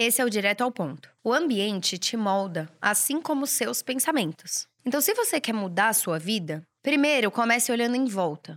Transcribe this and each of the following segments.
Esse é o direto ao ponto. O ambiente te molda, assim como seus pensamentos. Então, se você quer mudar a sua vida, primeiro comece olhando em volta.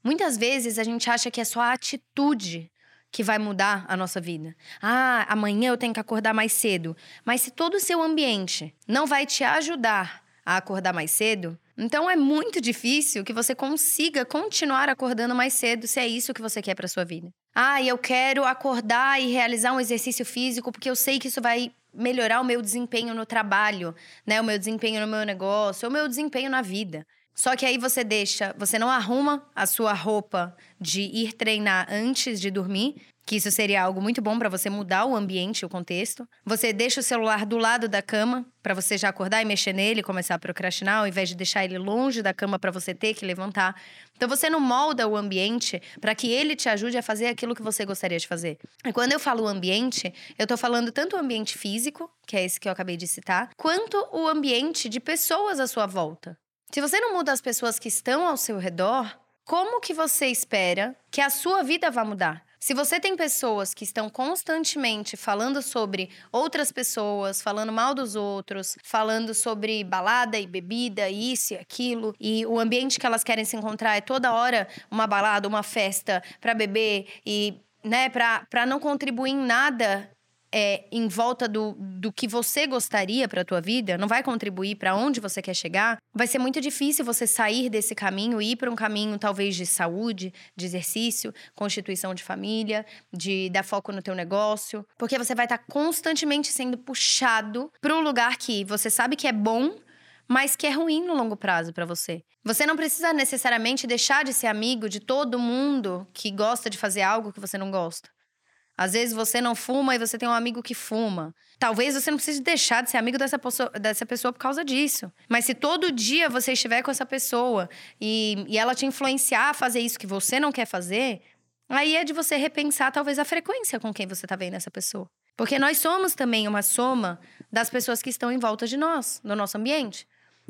Muitas vezes a gente acha que é só a atitude que vai mudar a nossa vida. Ah, amanhã eu tenho que acordar mais cedo. Mas se todo o seu ambiente não vai te ajudar a acordar mais cedo, então é muito difícil que você consiga continuar acordando mais cedo se é isso que você quer para sua vida. Ah, eu quero acordar e realizar um exercício físico porque eu sei que isso vai melhorar o meu desempenho no trabalho, né? O meu desempenho no meu negócio, o meu desempenho na vida. Só que aí você deixa, você não arruma a sua roupa de ir treinar antes de dormir, que isso seria algo muito bom para você mudar o ambiente, o contexto. Você deixa o celular do lado da cama para você já acordar e mexer nele, começar a procrastinar, ao invés de deixar ele longe da cama para você ter que levantar. Então você não molda o ambiente para que ele te ajude a fazer aquilo que você gostaria de fazer. E quando eu falo ambiente, eu tô falando tanto o ambiente físico, que é esse que eu acabei de citar, quanto o ambiente de pessoas à sua volta. Se você não muda as pessoas que estão ao seu redor, como que você espera que a sua vida vá mudar? Se você tem pessoas que estão constantemente falando sobre outras pessoas, falando mal dos outros, falando sobre balada e bebida, isso e aquilo, e o ambiente que elas querem se encontrar é toda hora uma balada, uma festa para beber e né, para não contribuir em nada é, em volta do, do que você gostaria para a tua vida, não vai contribuir para onde você quer chegar, vai ser muito difícil você sair desse caminho e ir para um caminho talvez de saúde, de exercício, constituição de família, de dar foco no teu negócio, porque você vai estar tá constantemente sendo puxado para um lugar que você sabe que é bom, mas que é ruim no longo prazo para você. Você não precisa necessariamente deixar de ser amigo de todo mundo que gosta de fazer algo que você não gosta. Às vezes você não fuma e você tem um amigo que fuma. Talvez você não precise deixar de ser amigo dessa dessa pessoa por causa disso. Mas se todo dia você estiver com essa pessoa e, e ela te influenciar a fazer isso que você não quer fazer, aí é de você repensar talvez a frequência com quem você está vendo essa pessoa. Porque nós somos também uma soma das pessoas que estão em volta de nós, no nosso ambiente.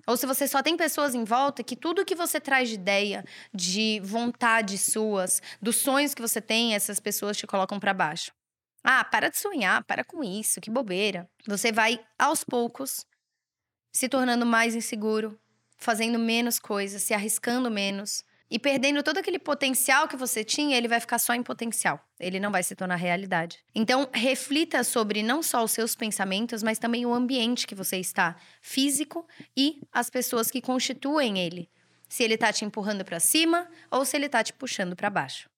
Ou se você só tem pessoas em volta que tudo que você traz de ideia, de vontades suas, dos sonhos que você tem, essas pessoas te colocam para baixo. Ah, para de sonhar, para com isso, que bobeira. Você vai aos poucos se tornando mais inseguro, fazendo menos coisas, se arriscando menos, e perdendo todo aquele potencial que você tinha, ele vai ficar só em potencial. Ele não vai se tornar realidade. Então, reflita sobre não só os seus pensamentos, mas também o ambiente que você está, físico e as pessoas que constituem ele. Se ele está te empurrando para cima ou se ele está te puxando para baixo.